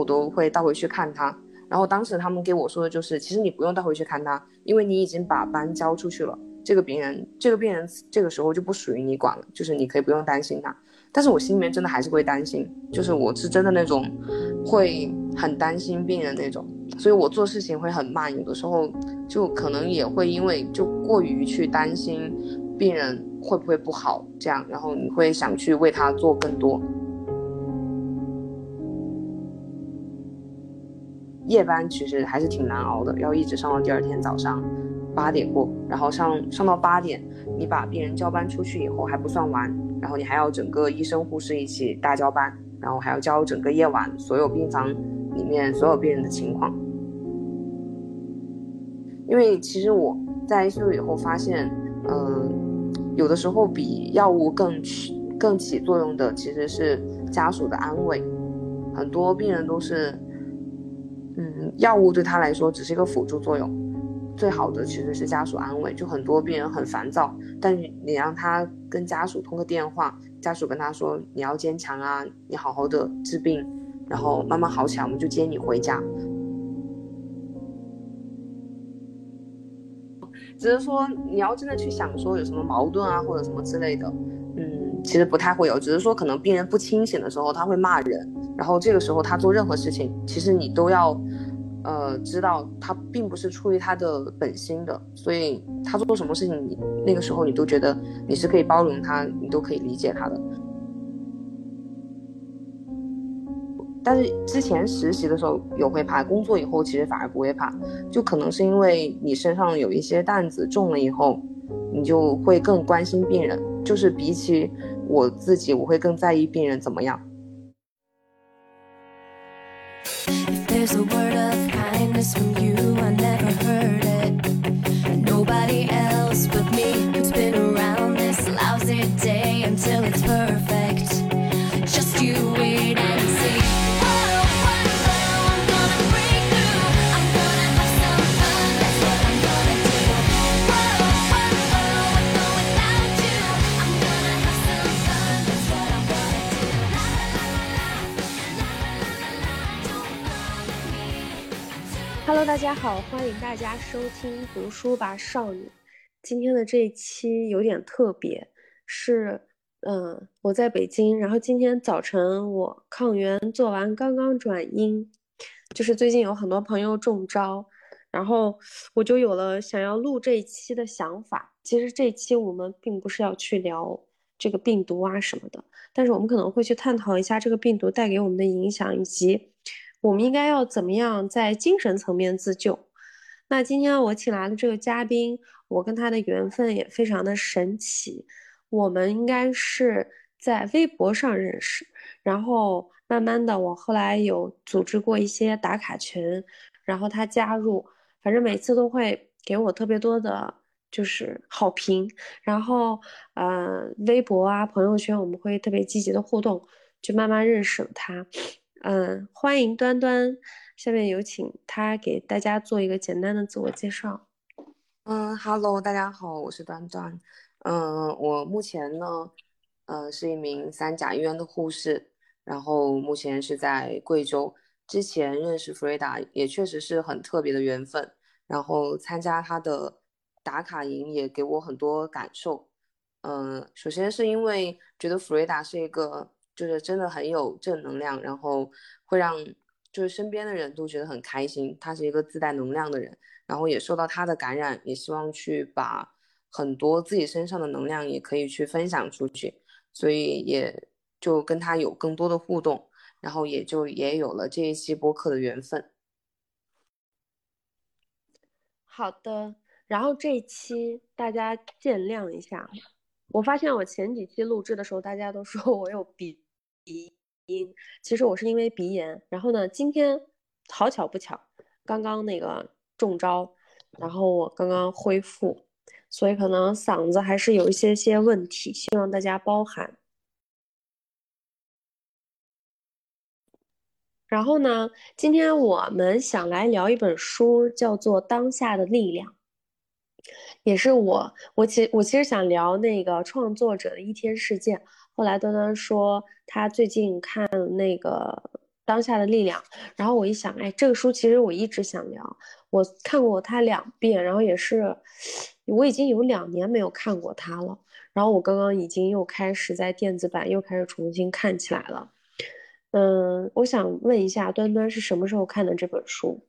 我都会带回去看他。然后当时他们给我说的就是，其实你不用带回去看他，因为你已经把班交出去了。这个病人，这个病人这个时候就不属于你管了，就是你可以不用担心他。但是我心里面真的还是会担心，就是我是真的那种会很担心病人那种，所以我做事情会很慢，有的时候就可能也会因为就过于去担心病人会不会不好这样，然后你会想去为他做更多。夜班其实还是挺难熬的，要一直上到第二天早上八点过，然后上上到八点，你把病人交班出去以后还不算完，然后你还要整个医生护士一起大交班，然后还要交整个夜晚所有病房里面所有病人的情况。因为其实我在休以后发现，嗯，有的时候比药物更起更起作用的其实是家属的安慰，很多病人都是。嗯，药物对他来说只是一个辅助作用，最好的其实是家属安慰。就很多病人很烦躁，但你让他跟家属通个电话，家属跟他说你要坚强啊，你好好的治病，然后慢慢好起来，我们就接你回家。只是说你要真的去想说有什么矛盾啊或者什么之类的，嗯，其实不太会有，只是说可能病人不清醒的时候他会骂人。然后这个时候他做任何事情，其实你都要，呃，知道他并不是出于他的本心的，所以他做什么事情，你那个时候你都觉得你是可以包容他，你都可以理解他的。但是之前实习的时候有会怕，工作以后其实反而不会怕，就可能是因为你身上有一些担子重了以后，你就会更关心病人，就是比起我自己，我会更在意病人怎么样。Hello，大家好，欢迎大家收听读书吧少女。今天的这一期有点特别，是嗯，我在北京，然后今天早晨我抗原做完，刚刚转阴，就是最近有很多朋友中招，然后我就有了想要录这一期的想法。其实这一期我们并不是要去聊这个病毒啊什么的，但是我们可能会去探讨一下这个病毒带给我们的影响，以及。我们应该要怎么样在精神层面自救？那今天我请来的这个嘉宾，我跟他的缘分也非常的神奇。我们应该是在微博上认识，然后慢慢的，我后来有组织过一些打卡群，然后他加入，反正每次都会给我特别多的，就是好评。然后，呃，微博啊，朋友圈，我们会特别积极的互动，就慢慢认识了他。嗯，欢迎端端，下面有请他给大家做一个简单的自我介绍。嗯，Hello，大家好，我是端端。嗯，我目前呢，呃，是一名三甲医院的护士，然后目前是在贵州。之前认识弗瑞达也确实是很特别的缘分，然后参加他的打卡营也给我很多感受。嗯，首先是因为觉得弗瑞达是一个。就是真的很有正能量，然后会让就是身边的人都觉得很开心。他是一个自带能量的人，然后也受到他的感染，也希望去把很多自己身上的能量也可以去分享出去。所以也就跟他有更多的互动，然后也就也有了这一期播客的缘分。好的，然后这一期大家见谅一下，我发现我前几期录制的时候，大家都说我有鼻鼻音，其实我是因为鼻炎。然后呢，今天好巧不巧，刚刚那个中招，然后我刚刚恢复。所以可能嗓子还是有一些些问题，希望大家包涵。然后呢，今天我们想来聊一本书，叫做《当下的力量》，也是我我其我其实想聊那个创作者的一天事件。后来端端说他最近看那个《当下的力量》，然后我一想，哎，这个书其实我一直想聊，我看过它两遍，然后也是。我已经有两年没有看过它了，然后我刚刚已经又开始在电子版又开始重新看起来了。嗯，我想问一下，端端是什么时候看的这本书？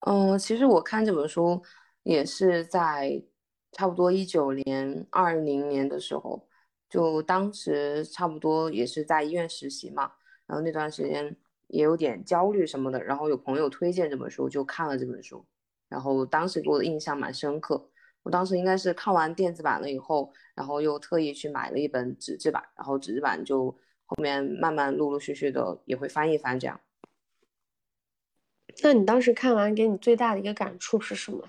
嗯，其实我看这本书也是在差不多一九年、二零年的时候，就当时差不多也是在医院实习嘛，然后那段时间也有点焦虑什么的，然后有朋友推荐这本书，就看了这本书，然后当时给我的印象蛮深刻。我当时应该是看完电子版了以后，然后又特意去买了一本纸质版，然后纸质版就后面慢慢陆陆续续的也会翻一翻这样。那你当时看完给你最大的一个感触是什么？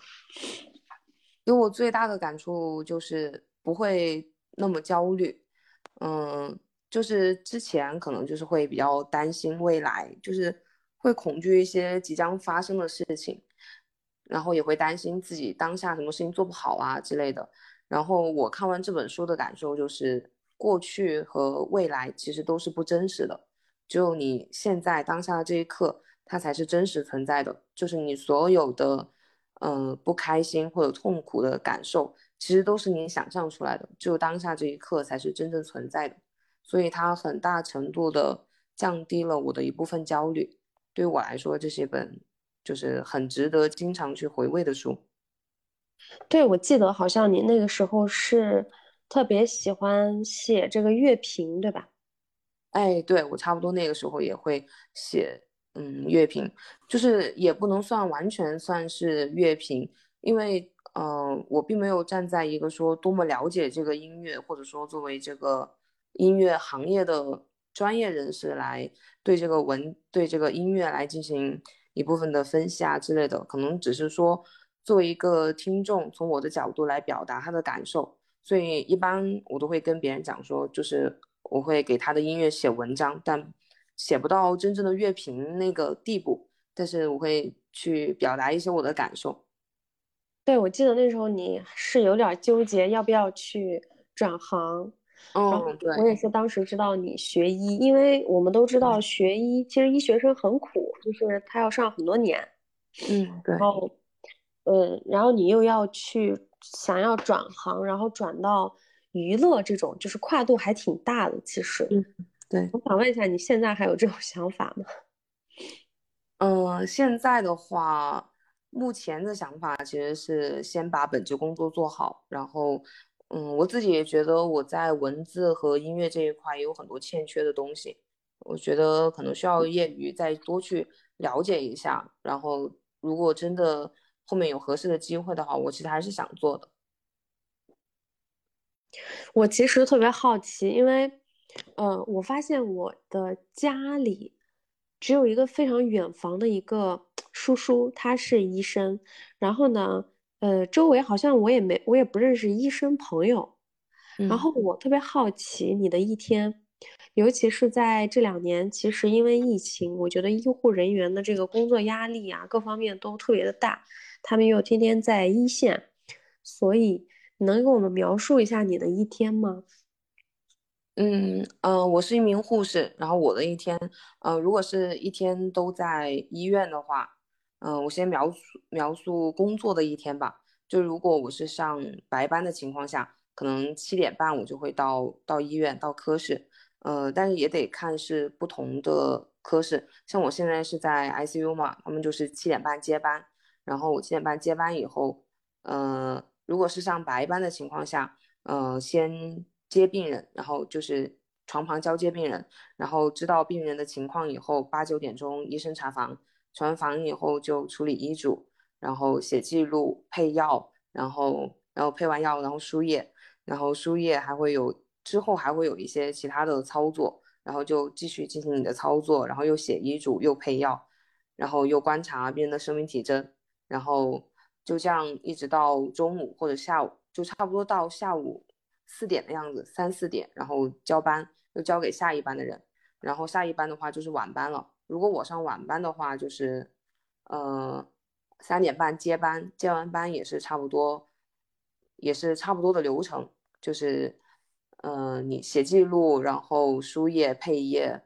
给我最大的感触就是不会那么焦虑，嗯，就是之前可能就是会比较担心未来，就是会恐惧一些即将发生的事情。然后也会担心自己当下什么事情做不好啊之类的。然后我看完这本书的感受就是，过去和未来其实都是不真实的，只有你现在当下的这一刻，它才是真实存在的。就是你所有的，嗯，不开心或者痛苦的感受，其实都是你想象出来的，只有当下这一刻才是真正存在的。所以它很大程度的降低了我的一部分焦虑。对于我来说，这是一本。就是很值得经常去回味的书。对，我记得好像你那个时候是特别喜欢写这个乐评，对吧？哎，对我差不多那个时候也会写，嗯，乐评，就是也不能算完全算是乐评，因为，嗯，我并没有站在一个说多么了解这个音乐，或者说作为这个音乐行业的专业人士来对这个文对这个音乐来进行。一部分的分析啊之类的，可能只是说作为一个听众，从我的角度来表达他的感受，所以一般我都会跟别人讲说，就是我会给他的音乐写文章，但写不到真正的乐评那个地步，但是我会去表达一些我的感受。对，我记得那时候你是有点纠结要不要去转行。嗯，对，我也是当时知道你学医，因为我们都知道学医，其实医学生很苦，就是他要上很多年。嗯，对。然后，呃，然后你又要去想要转行，然后转到娱乐这种，就是跨度还挺大的。其实，嗯，对。我想问一下，你现在还有这种想法吗？嗯，现在的话，目前的想法其实是先把本职工作做好，然后。嗯，我自己也觉得我在文字和音乐这一块也有很多欠缺的东西，我觉得可能需要业余再多去了解一下。然后，如果真的后面有合适的机会的话，我其实还是想做的。我其实特别好奇，因为，呃，我发现我的家里只有一个非常远房的一个 叔叔，他是医生，然后呢。呃，周围好像我也没，我也不认识医生朋友。然后我特别好奇你的一天，尤其是在这两年，其实因为疫情，我觉得医护人员的这个工作压力啊，各方面都特别的大，他们又天天在一线，所以能给我们描述一下你的一天吗？嗯嗯，我是一名护士，然后我的一天，呃，如果是一天都在医院的话。嗯，我先描述描述工作的一天吧。就如果我是上白班的情况下，可能七点半我就会到到医院到科室。呃，但是也得看是不同的科室。像我现在是在 ICU 嘛，他们就是七点半接班。然后我七点半接班以后，呃，如果是上白班的情况下，呃，先接病人，然后就是床旁交接病人，然后知道病人的情况以后，八九点钟医生查房，查完房以后就处理医嘱，然后写记录、配药，然后然后配完药，然后输液，然后输液还会有之后还会有一些其他的操作，然后就继续进行你的操作，然后又写医嘱，又配药，然后又观察病人的生命体征，然后就这样一直到中午或者下午，就差不多到下午四点的样子，三四点，然后交班。又交给下一班的人，然后下一班的话就是晚班了。如果我上晚班的话，就是呃三点半接班，接完班也是差不多，也是差不多的流程，就是嗯你写记录，然后输液配液，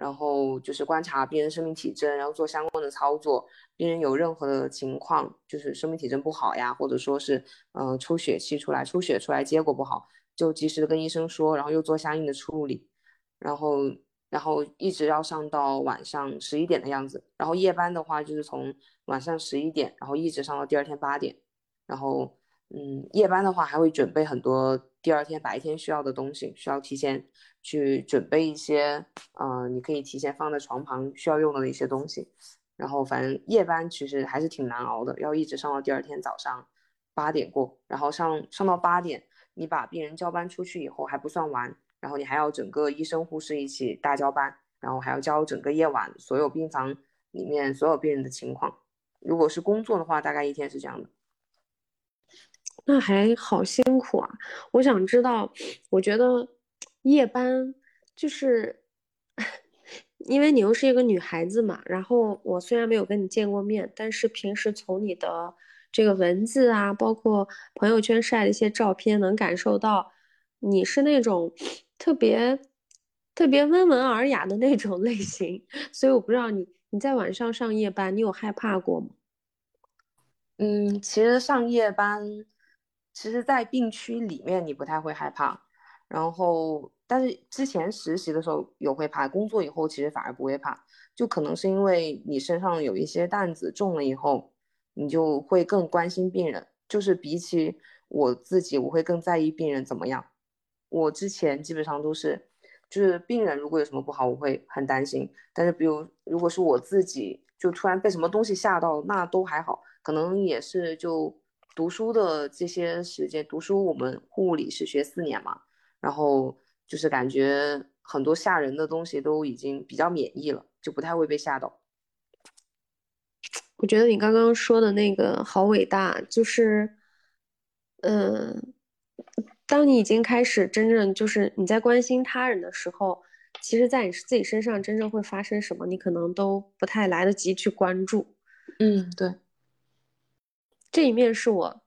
然后就是观察病人生命体征，然后做相关的操作。病人有任何的情况，就是生命体征不好呀，或者说是嗯出血期出来，出血出来结果不好。就及时的跟医生说，然后又做相应的处理，然后然后一直要上到晚上十一点的样子。然后夜班的话，就是从晚上十一点，然后一直上到第二天八点。然后嗯，夜班的话还会准备很多第二天白天需要的东西，需要提前去准备一些，嗯，你可以提前放在床旁需要用的一些东西。然后反正夜班其实还是挺难熬的，要一直上到第二天早上八点过，然后上上到八点。你把病人交班出去以后还不算完，然后你还要整个医生护士一起大交班，然后还要交整个夜晚所有病房里面所有病人的情况。如果是工作的话，大概一天是这样的。那还好辛苦啊！我想知道，我觉得夜班就是，因为你又是一个女孩子嘛。然后我虽然没有跟你见过面，但是平时从你的。这个文字啊，包括朋友圈晒的一些照片，能感受到你是那种特别特别温文尔雅的那种类型，所以我不知道你你在晚上上夜班，你有害怕过吗？嗯，其实上夜班，其实，在病区里面你不太会害怕，然后但是之前实习的时候有会怕，工作以后其实反而不会怕，就可能是因为你身上有一些担子重了以后。你就会更关心病人，就是比起我自己，我会更在意病人怎么样。我之前基本上都是，就是病人如果有什么不好，我会很担心。但是比如如果是我自己，就突然被什么东西吓到，那都还好，可能也是就读书的这些时间，读书我们护理是学四年嘛，然后就是感觉很多吓人的东西都已经比较免疫了，就不太会被吓到。我觉得你刚刚说的那个好伟大，就是，嗯，当你已经开始真正就是你在关心他人的时候，其实，在你自己身上真正会发生什么，你可能都不太来得及去关注。嗯，对，这一面是我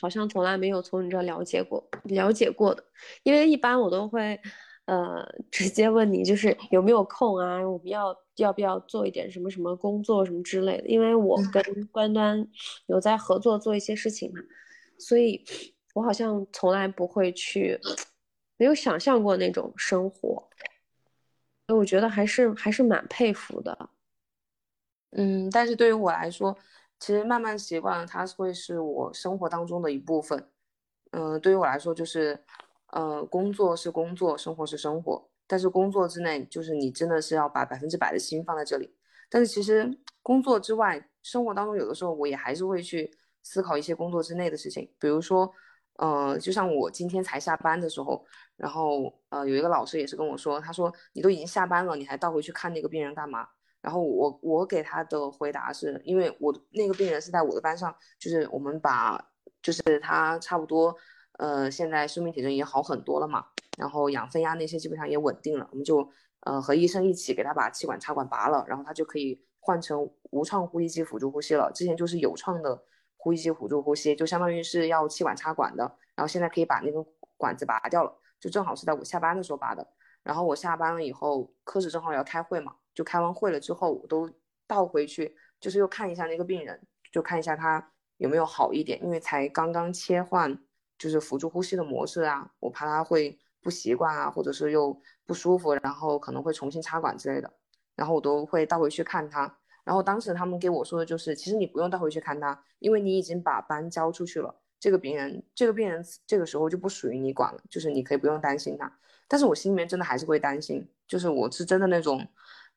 好像从来没有从你这了解过、了解过的，因为一般我都会。呃，直接问你就是有没有空啊？我们要要不要做一点什么什么工作什么之类的？因为我跟端端有在合作做一些事情嘛，所以我好像从来不会去，没有想象过那种生活。我觉得还是还是蛮佩服的。嗯，但是对于我来说，其实慢慢习惯了，它会是我生活当中的一部分。嗯，对于我来说就是。呃，工作是工作，生活是生活。但是工作之内，就是你真的是要把百分之百的心放在这里。但是其实工作之外，生活当中有的时候我也还是会去思考一些工作之内的事情。比如说，呃，就像我今天才下班的时候，然后呃，有一个老师也是跟我说，他说你都已经下班了，你还倒回去看那个病人干嘛？然后我我给他的回答是，因为我那个病人是在我的班上，就是我们把就是他差不多。呃，现在生命体征也好很多了嘛，然后氧分压那些基本上也稳定了，我们就呃和医生一起给他把气管插管拔了，然后他就可以换成无创呼吸机辅助呼吸了。之前就是有创的呼吸机辅助呼吸，就相当于是要气管插管的，然后现在可以把那个管子拔掉了，就正好是在我下班的时候拔的。然后我下班了以后，科室正好要开会嘛，就开完会了之后，我都倒回去，就是又看一下那个病人，就看一下他有没有好一点，因为才刚刚切换。就是辅助呼吸的模式啊，我怕他会不习惯啊，或者是又不舒服，然后可能会重新插管之类的，然后我都会倒回去看他。然后当时他们给我说的就是，其实你不用倒回去看他，因为你已经把班交出去了，这个病人，这个病人这个时候就不属于你管了，就是你可以不用担心他。但是我心里面真的还是会担心，就是我是真的那种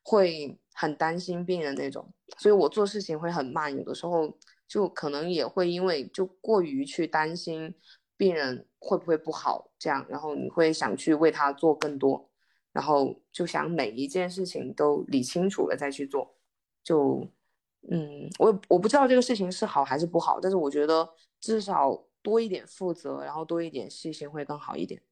会很担心病人那种，所以我做事情会很慢，有的时候就可能也会因为就过于去担心病人会不会不好这样，然后你会想去为他做更多，然后就想每一件事情都理清楚了再去做，就嗯，我我不知道这个事情是好还是不好，但是我觉得至少多一点负责，然后多一点细心会更好一点。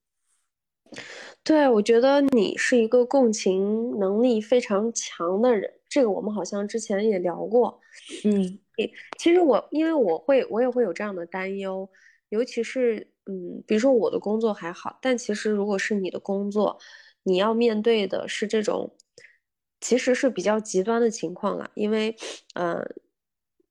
对，我觉得你是一个共情能力非常强的人，这个我们好像之前也聊过。嗯，其实我因为我会，我也会有这样的担忧，尤其是嗯，比如说我的工作还好，但其实如果是你的工作，你要面对的是这种，其实是比较极端的情况了，因为嗯，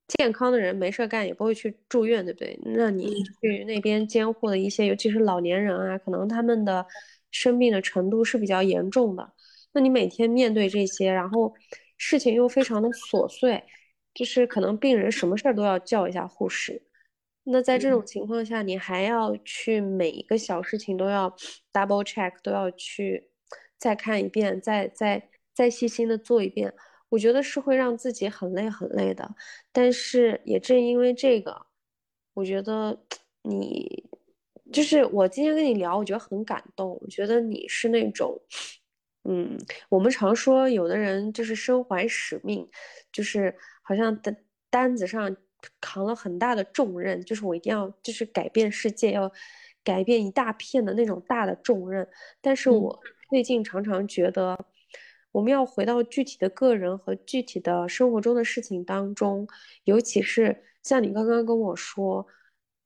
健康的人没事干也不会去住院，对不对？那你去那边监护的一些，尤其是老年人啊，可能他们的。生病的程度是比较严重的，那你每天面对这些，然后事情又非常的琐碎，就是可能病人什么事儿都要叫一下护士。那在这种情况下，你还要去每一个小事情都要 double check，都要去再看一遍，再再再细心的做一遍，我觉得是会让自己很累很累的。但是也正因为这个，我觉得你。就是我今天跟你聊，我觉得很感动。我觉得你是那种，嗯，我们常说有的人就是身怀使命，就是好像担担子上扛了很大的重任，就是我一定要就是改变世界，要改变一大片的那种大的重任。但是我最近常常觉得，我们要回到具体的个人和具体的生活中的事情当中，尤其是像你刚刚跟我说。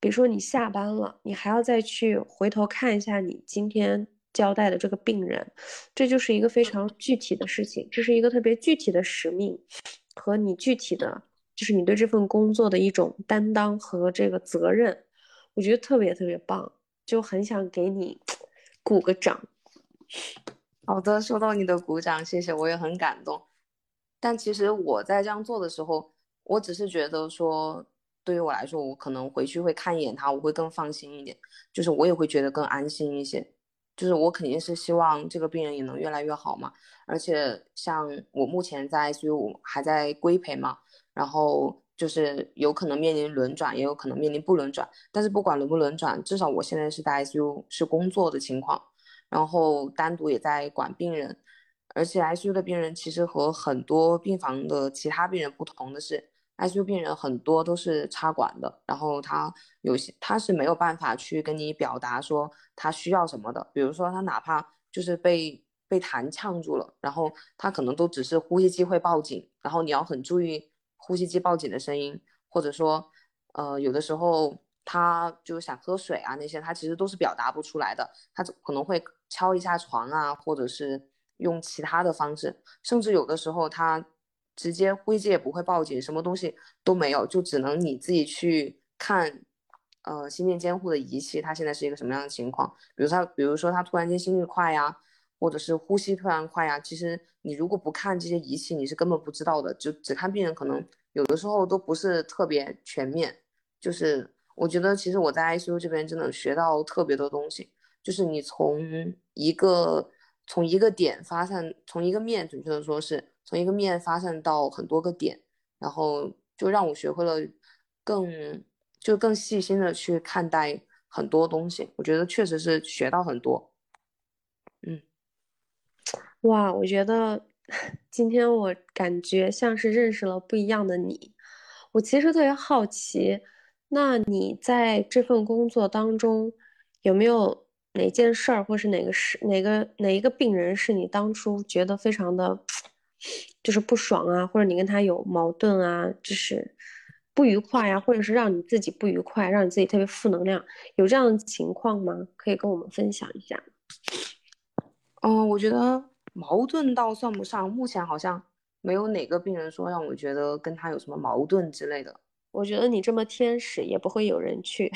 比如说你下班了，你还要再去回头看一下你今天交代的这个病人，这就是一个非常具体的事情，这是一个特别具体的使命，和你具体的，就是你对这份工作的一种担当和这个责任，我觉得特别特别棒，就很想给你鼓个掌。好的，收到你的鼓掌，谢谢，我也很感动。但其实我在这样做的时候，我只是觉得说。对于我来说，我可能回去会看一眼他，我会更放心一点，就是我也会觉得更安心一些。就是我肯定是希望这个病人也能越来越好嘛。而且像我目前在 ICU 还在规培嘛，然后就是有可能面临轮转，也有可能面临不轮转。但是不管轮不轮转，至少我现在是在 ICU 是工作的情况，然后单独也在管病人。而且 ICU 的病人其实和很多病房的其他病人不同的是。ICU 病人很多都是插管的，然后他有些他是没有办法去跟你表达说他需要什么的，比如说他哪怕就是被被痰呛住了，然后他可能都只是呼吸机会报警，然后你要很注意呼吸机报警的声音，或者说呃有的时候他就是想喝水啊那些，他其实都是表达不出来的，他可能会敲一下床啊，或者是用其他的方式，甚至有的时候他。直接呼吸机也不会报警，什么东西都没有，就只能你自己去看，呃，心电监护的仪器，它现在是一个什么样的情况？比如他，比如说他突然间心率快呀，或者是呼吸突然快呀，其实你如果不看这些仪器，你是根本不知道的。就只看病人，可能有的时候都不是特别全面。就是我觉得，其实我在 ICU 这边真的学到特别多东西，就是你从一个从一个点发散，从一个面，准确的说是。从一个面发散到很多个点，然后就让我学会了更就更细心的去看待很多东西。我觉得确实是学到很多。嗯，哇，我觉得 今天我感觉像是认识了不一样的你。我其实特别好奇，那你在这份工作当中有没有哪件事儿，或是哪个事、哪个哪一个病人是你当初觉得非常的？就是不爽啊，或者你跟他有矛盾啊，就是不愉快呀，或者是让你自己不愉快，让你自己特别负能量，有这样的情况吗？可以跟我们分享一下。嗯，我觉得矛盾倒算不上，目前好像没有哪个病人说让我觉得跟他有什么矛盾之类的。我觉得你这么天使，也不会有人去。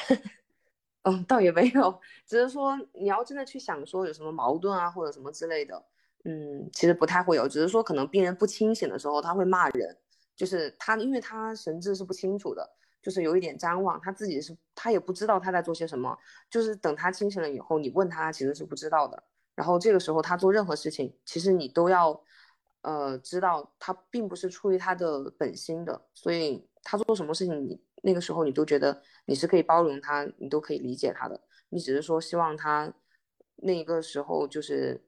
嗯，倒也没有，只是说你要真的去想说有什么矛盾啊，或者什么之类的。嗯，其实不太会有，只是说可能病人不清醒的时候，他会骂人，就是他，因为他神志是不清楚的，就是有一点张望，他自己是他也不知道他在做些什么，就是等他清醒了以后，你问他，其实是不知道的。然后这个时候他做任何事情，其实你都要，呃，知道他并不是出于他的本心的，所以他做什么事情，你那个时候你都觉得你是可以包容他，你都可以理解他的，你只是说希望他那个时候就是，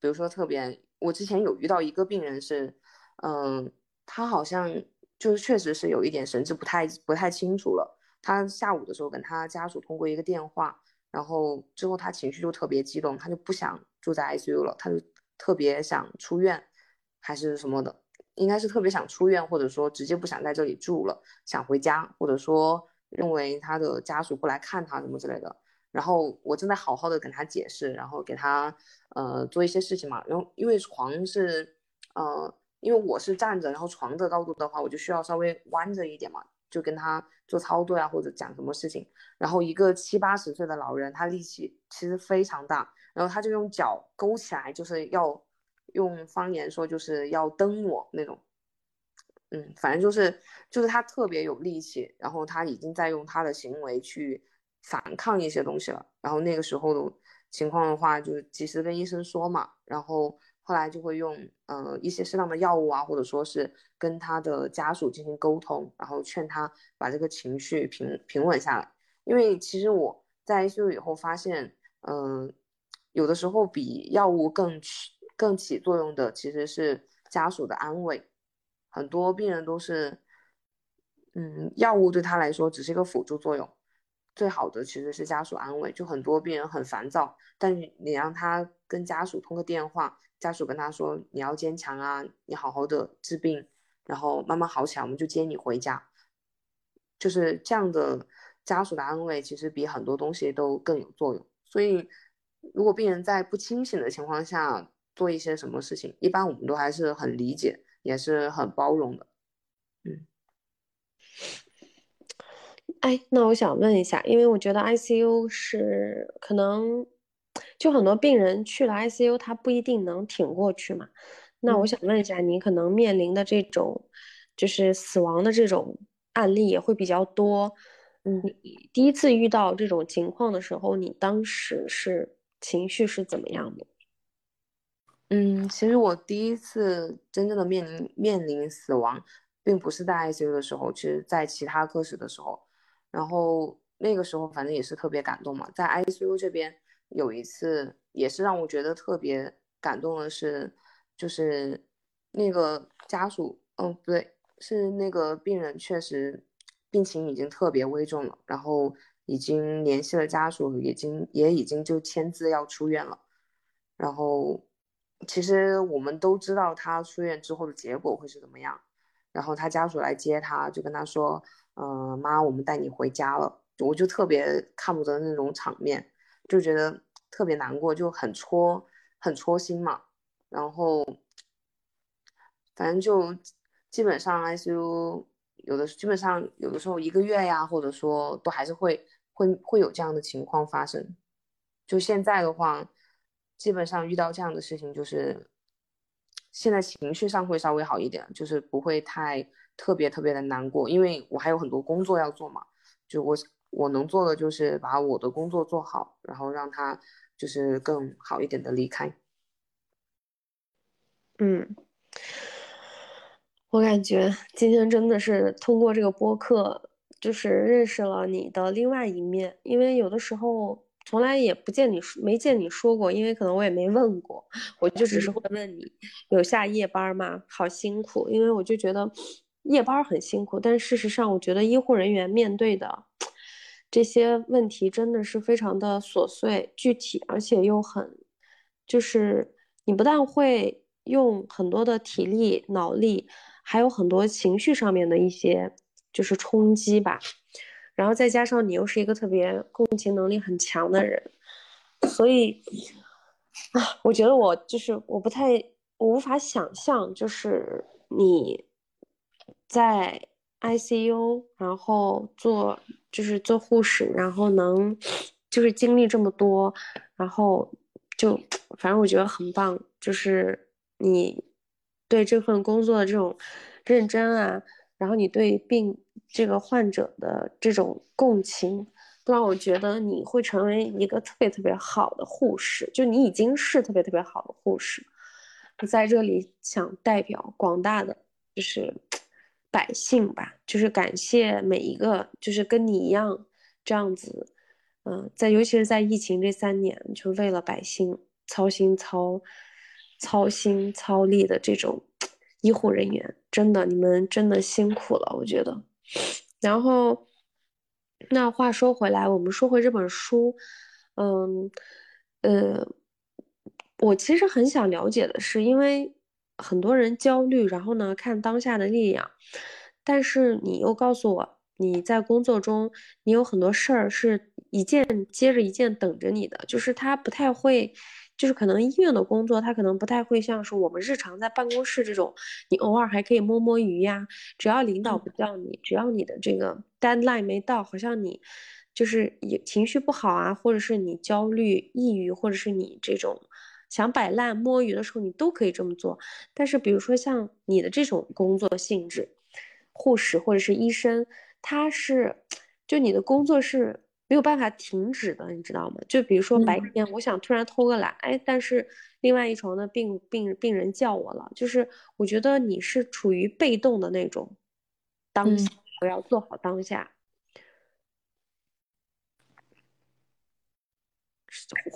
比如说特别，我之前有遇到一个病人是，嗯，他好像就是确实是有一点神志不太不太清楚了。他下午的时候跟他家属通过一个电话，然后之后他情绪就特别激动，他就不想住在 ICU 了，他就特别想出院，还是什么的，应该是特别想出院，或者说直接不想在这里住了，想回家，或者说认为他的家属不来看他什么之类的。然后我正在好好的跟他解释，然后给他呃做一些事情嘛，然后因为床是呃，因为我是站着，然后床的高度的话，我就需要稍微弯着一点嘛。就跟他做操作啊，或者讲什么事情，然后一个七八十岁的老人，他力气其实非常大，然后他就用脚勾起来，就是要用方言说就是要蹬我那种，嗯，反正就是就是他特别有力气，然后他已经在用他的行为去反抗一些东西了，然后那个时候的情况的话，就是及时跟医生说嘛，然后。后来就会用呃一些适当的药物啊，或者说是跟他的家属进行沟通，然后劝他把这个情绪平平稳下来。因为其实我在 ICU 以后发现，嗯，有的时候比药物更更起作用的其实是家属的安慰。很多病人都是，嗯，药物对他来说只是一个辅助作用。最好的其实是家属安慰，就很多病人很烦躁，但你让他跟家属通个电话，家属跟他说你要坚强啊，你好好的治病，然后慢慢好起来，我们就接你回家，就是这样的家属的安慰，其实比很多东西都更有作用。所以，如果病人在不清醒的情况下做一些什么事情，一般我们都还是很理解，也是很包容的，嗯。哎，那我想问一下，因为我觉得 ICU 是可能就很多病人去了 ICU，他不一定能挺过去嘛。那我想问一下，你可能面临的这种就是死亡的这种案例也会比较多。嗯，你第一次遇到这种情况的时候，你当时是情绪是怎么样的？嗯，其实我第一次真正的面临面临死亡，并不是在 ICU 的时候，其实在其他科室的时候。然后那个时候，反正也是特别感动嘛。在 ICU 这边有一次，也是让我觉得特别感动的是，就是那个家属，嗯，不对，是那个病人确实病情已经特别危重了，然后已经联系了家属，已经也已经就签字要出院了。然后其实我们都知道他出院之后的结果会是怎么样。然后他家属来接他，就跟他说。嗯，妈，我们带你回家了，我就特别看不得那种场面，就觉得特别难过，就很戳，很戳心嘛。然后，反正就基本上 ICU 有的基本上有的时候一个月呀，或者说都还是会会会有这样的情况发生。就现在的话，基本上遇到这样的事情，就是现在情绪上会稍微好一点，就是不会太。特别特别的难过，因为我还有很多工作要做嘛。就我我能做的就是把我的工作做好，然后让他就是更好一点的离开。嗯，我感觉今天真的是通过这个播客，就是认识了你的另外一面。因为有的时候从来也不见你说，没见你说过，因为可能我也没问过，我就只是会问你有下夜班吗？好辛苦，因为我就觉得。夜班很辛苦，但事实上，我觉得医护人员面对的这些问题真的是非常的琐碎、具体，而且又很，就是你不但会用很多的体力、脑力，还有很多情绪上面的一些就是冲击吧。然后再加上你又是一个特别共情能力很强的人，所以啊，我觉得我就是我不太，我无法想象，就是你。在 ICU，然后做就是做护士，然后能就是经历这么多，然后就反正我觉得很棒，就是你对这份工作的这种认真啊，然后你对病这个患者的这种共情，让我觉得你会成为一个特别特别好的护士，就你已经是特别特别好的护士。我在这里想代表广大的就是百姓吧，就是感谢每一个就是跟你一样这样子，嗯，在尤其是在疫情这三年，就为了百姓操心操操心操力的这种医护人员，真的你们真的辛苦了，我觉得。然后。那话说回来，我们说回这本书，嗯，呃，我其实很想了解的是，因为很多人焦虑，然后呢，看当下的力量，但是你又告诉我，你在工作中，你有很多事儿是一件接着一件等着你的，就是他不太会。就是可能医院的工作，他可能不太会像是我们日常在办公室这种，你偶尔还可以摸摸鱼呀。只要领导不叫你，只要你的这个 deadline 没到，好像你就是也情绪不好啊，或者是你焦虑、抑郁，或者是你这种想摆烂摸鱼的时候，你都可以这么做。但是比如说像你的这种工作性质，护士或者是医生，他是就你的工作是。没有办法停止的，你知道吗？就比如说白天，我想突然偷个懒，哎，但是另外一床的病病病人叫我了，就是我觉得你是处于被动的那种，当下我要做好当下，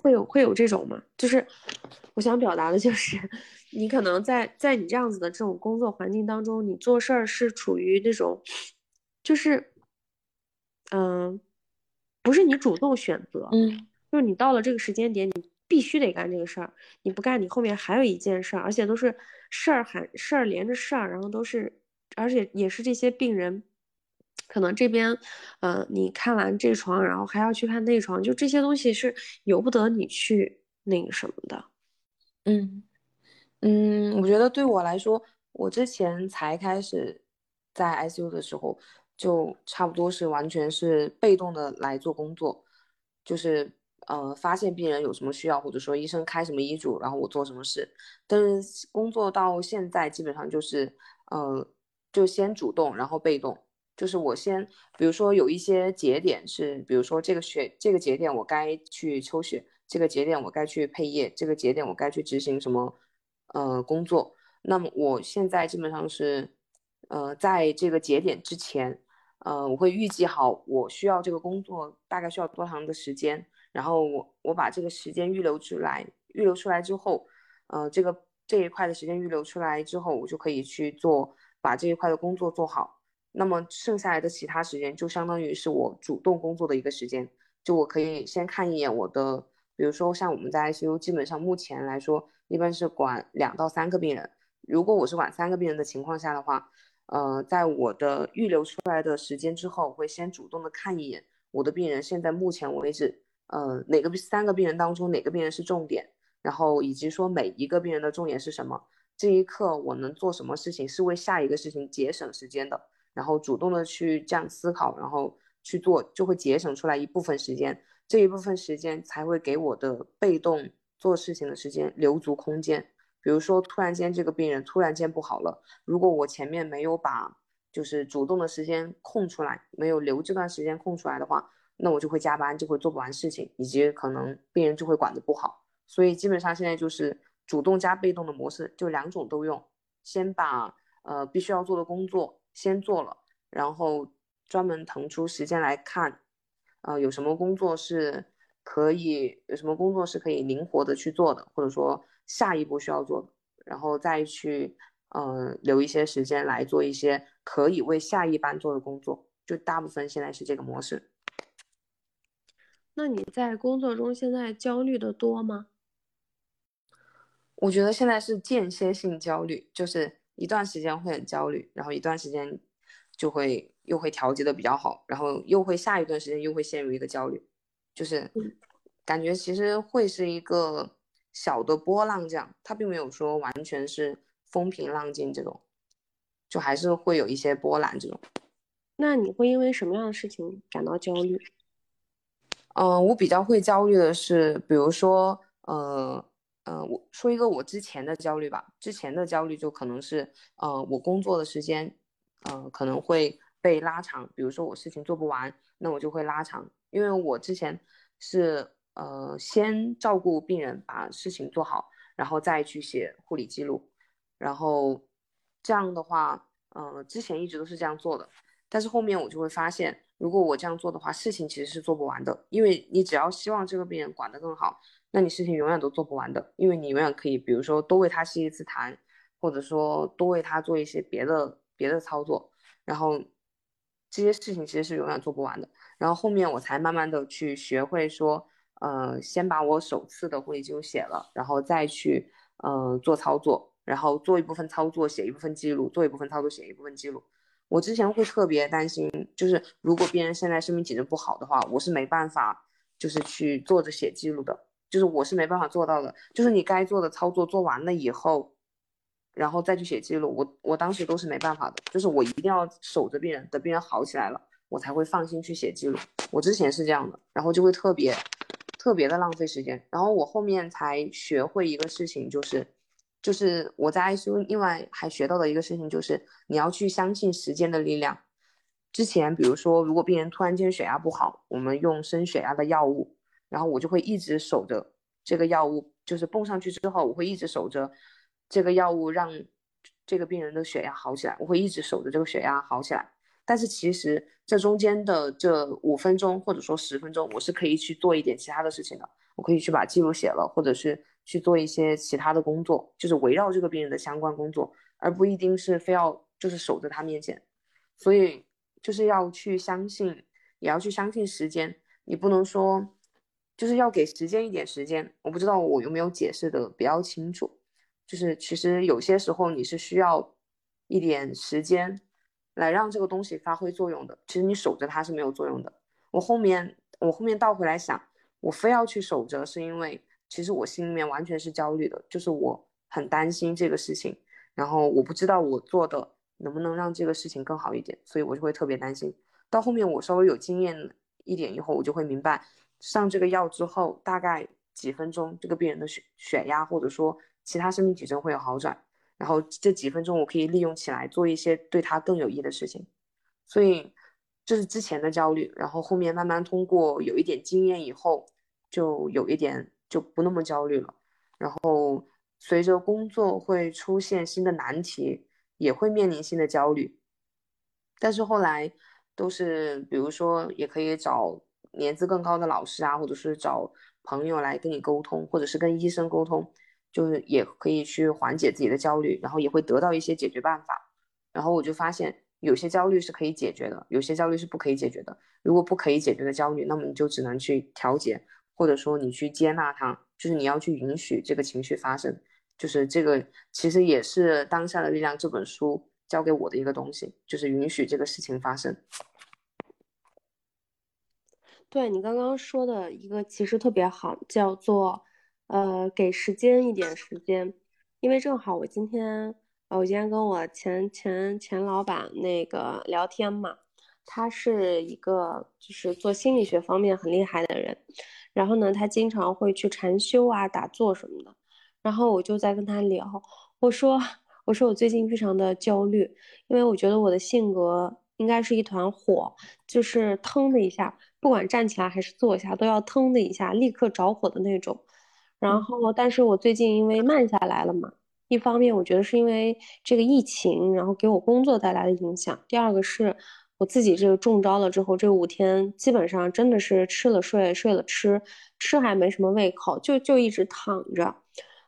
会有会有这种吗？就是我想表达的就是，你可能在在你这样子的这种工作环境当中，你做事儿是处于那种，就是嗯。不是你主动选择，嗯，就是你到了这个时间点，你必须得干这个事儿，你不干，你后面还有一件事儿，而且都是事儿喊事儿连着事儿，然后都是，而且也是这些病人，可能这边，呃，你看完这床，然后还要去看那床，就这些东西是由不得你去那个什么的，嗯嗯，我觉得对我来说，我之前才开始在 ICU 的时候。就差不多是完全是被动的来做工作，就是呃发现病人有什么需要，或者说医生开什么医嘱，然后我做什么事。但是工作到现在基本上就是呃就先主动，然后被动，就是我先比如说有一些节点是，比如说这个血这个节点我该去抽血，这个节点我该去配液，这个节点我该去执行什么呃工作。那么我现在基本上是呃在这个节点之前。呃，我会预计好我需要这个工作大概需要多长的时间，然后我我把这个时间预留出来，预留出来之后，呃，这个这一块的时间预留出来之后，我就可以去做把这一块的工作做好。那么剩下来的其他时间就相当于是我主动工作的一个时间，就我可以先看一眼我的，比如说像我们在 ICU，基本上目前来说一般是管两到三个病人，如果我是管三个病人的情况下的话。呃，在我的预留出来的时间之后，我会先主动的看一眼我的病人。现在目前为止，呃，哪个三个病人当中哪个病人是重点，然后以及说每一个病人的重点是什么。这一刻我能做什么事情是为下一个事情节省时间的，然后主动的去这样思考，然后去做，就会节省出来一部分时间。这一部分时间才会给我的被动做事情的时间留足空间。比如说，突然间这个病人突然间不好了，如果我前面没有把就是主动的时间空出来，没有留这段时间空出来的话，那我就会加班，就会做不完事情，以及可能病人就会管得不好。所以基本上现在就是主动加被动的模式，就两种都用。先把呃必须要做的工作先做了，然后专门腾出时间来看，呃有什么工作是可以，有什么工作是可以灵活的去做的，或者说。下一步需要做的，然后再去，嗯，留一些时间来做一些可以为下一班做的工作。就大部分现在是这个模式。那你在工作中现在焦虑的多吗？我觉得现在是间歇性焦虑，就是一段时间会很焦虑，然后一段时间就会又会调节的比较好，然后又会下一段时间又会陷入一个焦虑，就是感觉其实会是一个。小的波浪这样，它并没有说完全是风平浪静这种，就还是会有一些波澜这种。那你会因为什么样的事情感到焦虑？嗯，我比较会焦虑的是，比如说，呃，呃，我说一个我之前的焦虑吧。之前的焦虑就可能是，呃，我工作的时间，呃，可能会被拉长。比如说我事情做不完，那我就会拉长。因为我之前是呃先照顾病人，把事情做好，然后再去写护理记录，然后这样的话，呃，之前一直都是这样做的，但是后面我就会发现。如果我这样做的话，事情其实是做不完的，因为你只要希望这个病人管得更好，那你事情永远都做不完的，因为你永远可以，比如说多为他吸一次痰，或者说多为他做一些别的别的操作，然后这些事情其实是永远做不完的。然后后面我才慢慢的去学会说，呃，先把我首次的护理记录写了，然后再去呃做操作，然后做一部分操作写一部分记录，做一部分操作写一部分记录。我之前会特别担心，就是如果病人现在生命体征不好的话，我是没办法，就是去坐着写记录的，就是我是没办法做到的。就是你该做的操作做完了以后，然后再去写记录，我我当时都是没办法的。就是我一定要守着病人，等病人好起来了，我才会放心去写记录。我之前是这样的，然后就会特别特别的浪费时间。然后我后面才学会一个事情，就是。就是我在 ICU 另外还学到的一个事情，就是你要去相信时间的力量。之前比如说，如果病人突然间血压不好，我们用升血压的药物，然后我就会一直守着这个药物，就是泵上去之后，我会一直守着这个药物，让这个病人的血压好起来。我会一直守着这个血压好起来。但是其实这中间的这五分钟或者说十分钟，我是可以去做一点其他的事情的。我可以去把记录写了，或者是。去做一些其他的工作，就是围绕这个病人的相关工作，而不一定是非要就是守在他面前。所以就是要去相信，也要去相信时间。你不能说，就是要给时间一点时间。我不知道我有没有解释的比较清楚。就是其实有些时候你是需要一点时间来让这个东西发挥作用的。其实你守着它是没有作用的。我后面我后面倒回来想，我非要去守着，是因为。其实我心里面完全是焦虑的，就是我很担心这个事情，然后我不知道我做的能不能让这个事情更好一点，所以我就会特别担心。到后面我稍微有经验一点以后，我就会明白，上这个药之后大概几分钟，这个病人的血血压或者说其他生命体征会有好转，然后这几分钟我可以利用起来做一些对他更有益的事情。所以这是之前的焦虑，然后后面慢慢通过有一点经验以后，就有一点。就不那么焦虑了，然后随着工作会出现新的难题，也会面临新的焦虑，但是后来都是比如说也可以找年资更高的老师啊，或者是找朋友来跟你沟通，或者是跟医生沟通，就是也可以去缓解自己的焦虑，然后也会得到一些解决办法。然后我就发现有些焦虑是可以解决的，有些焦虑是不可以解决的。如果不可以解决的焦虑，那么你就只能去调节。或者说你去接纳它，就是你要去允许这个情绪发生，就是这个其实也是《当下的力量》这本书教给我的一个东西，就是允许这个事情发生。对你刚刚说的一个其实特别好，叫做呃给时间一点时间，因为正好我今天呃我今天跟我前前前老板那个聊天嘛，他是一个就是做心理学方面很厉害的人。然后呢，他经常会去禅修啊、打坐什么的。然后我就在跟他聊，我说：“我说我最近非常的焦虑，因为我觉得我的性格应该是一团火，就是腾的一下，不管站起来还是坐下，都要腾的一下，立刻着火的那种。然后，但是我最近因为慢下来了嘛，一方面我觉得是因为这个疫情，然后给我工作带来的影响。第二个是。”我自己这个中招了之后，这五天基本上真的是吃了睡，睡了吃，吃还没什么胃口，就就一直躺着，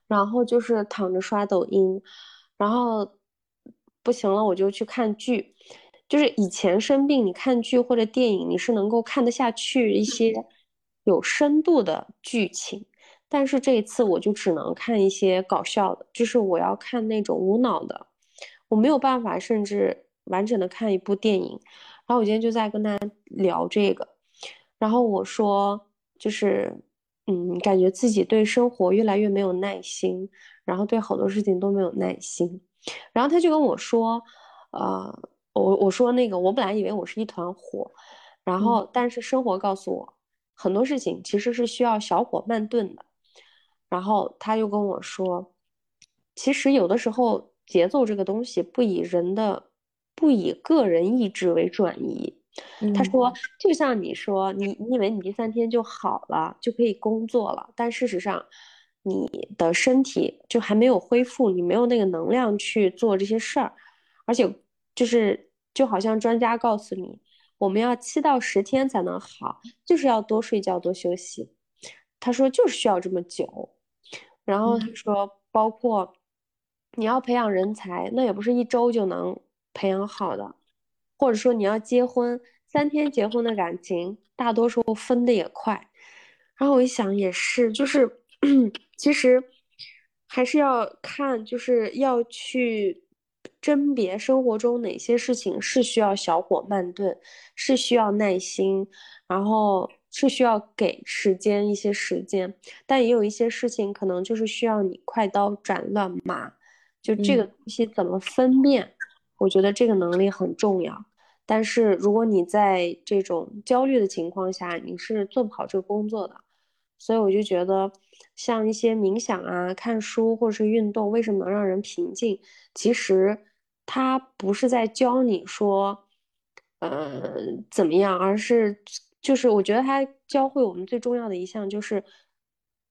然后就是躺着刷抖音，然后不行了我就去看剧，就是以前生病你看剧或者电影你是能够看得下去一些有深度的剧情，但是这一次我就只能看一些搞笑的，就是我要看那种无脑的，我没有办法，甚至。完整的看一部电影，然后我今天就在跟他聊这个，然后我说就是，嗯，感觉自己对生活越来越没有耐心，然后对好多事情都没有耐心，然后他就跟我说，呃，我我说那个我本来以为我是一团火，然后但是生活告诉我很多事情其实是需要小火慢炖的，然后他又跟我说，其实有的时候节奏这个东西不以人的。不以个人意志为转移，他说，就像你说，你你以为你第三天就好了，就可以工作了，但事实上，你的身体就还没有恢复，你没有那个能量去做这些事儿，而且就是就好像专家告诉你，我们要七到十天才能好，就是要多睡觉多休息。他说就是需要这么久，然后他说，包括你要培养人才，那也不是一周就能培养好的。或者说你要结婚，三天结婚的感情，大多数分的也快。然后我一想也是，就是 其实还是要看，就是要去甄别生活中哪些事情是需要小火慢炖，是需要耐心，然后是需要给时间一些时间，但也有一些事情可能就是需要你快刀斩乱麻，就这个东西怎么分辨？我觉得这个能力很重要，但是如果你在这种焦虑的情况下，你是做不好这个工作的。所以我就觉得，像一些冥想啊、看书或者是运动，为什么能让人平静？其实它不是在教你说，呃，怎么样，而是就是我觉得它教会我们最重要的一项就是，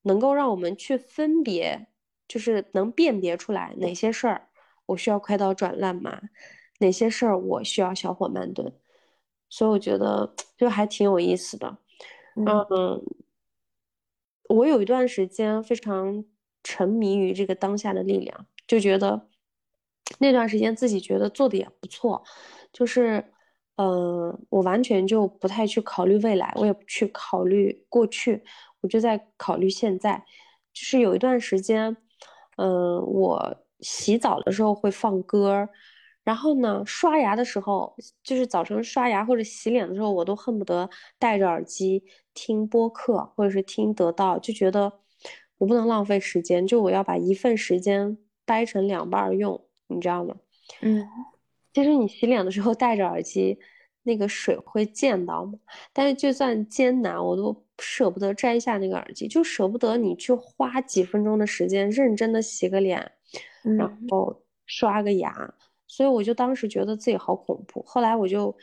能够让我们去分别，就是能辨别出来哪些事儿。我需要快刀斩乱麻，哪些事儿我需要小火慢炖，所以我觉得 就还挺有意思的。嗯，我有一段时间非常沉迷于这个当下的力量，就觉得那段时间自己觉得做的也不错，就是嗯，我完全就不太去考虑未来，我也不去考虑过去，我就在考虑现在。就是有一段时间，嗯，我。洗澡的时候会放歌，然后呢，刷牙的时候，就是早晨刷牙或者洗脸的时候，我都恨不得戴着耳机听播客或者是听得到，就觉得我不能浪费时间，就我要把一份时间掰成两半用，你知道吗？嗯，其实你洗脸的时候戴着耳机，那个水会溅到吗？但是就算艰难，我都舍不得摘下那个耳机，就舍不得你去花几分钟的时间认真的洗个脸。然后刷个牙，所以我就当时觉得自己好恐怖。后来我就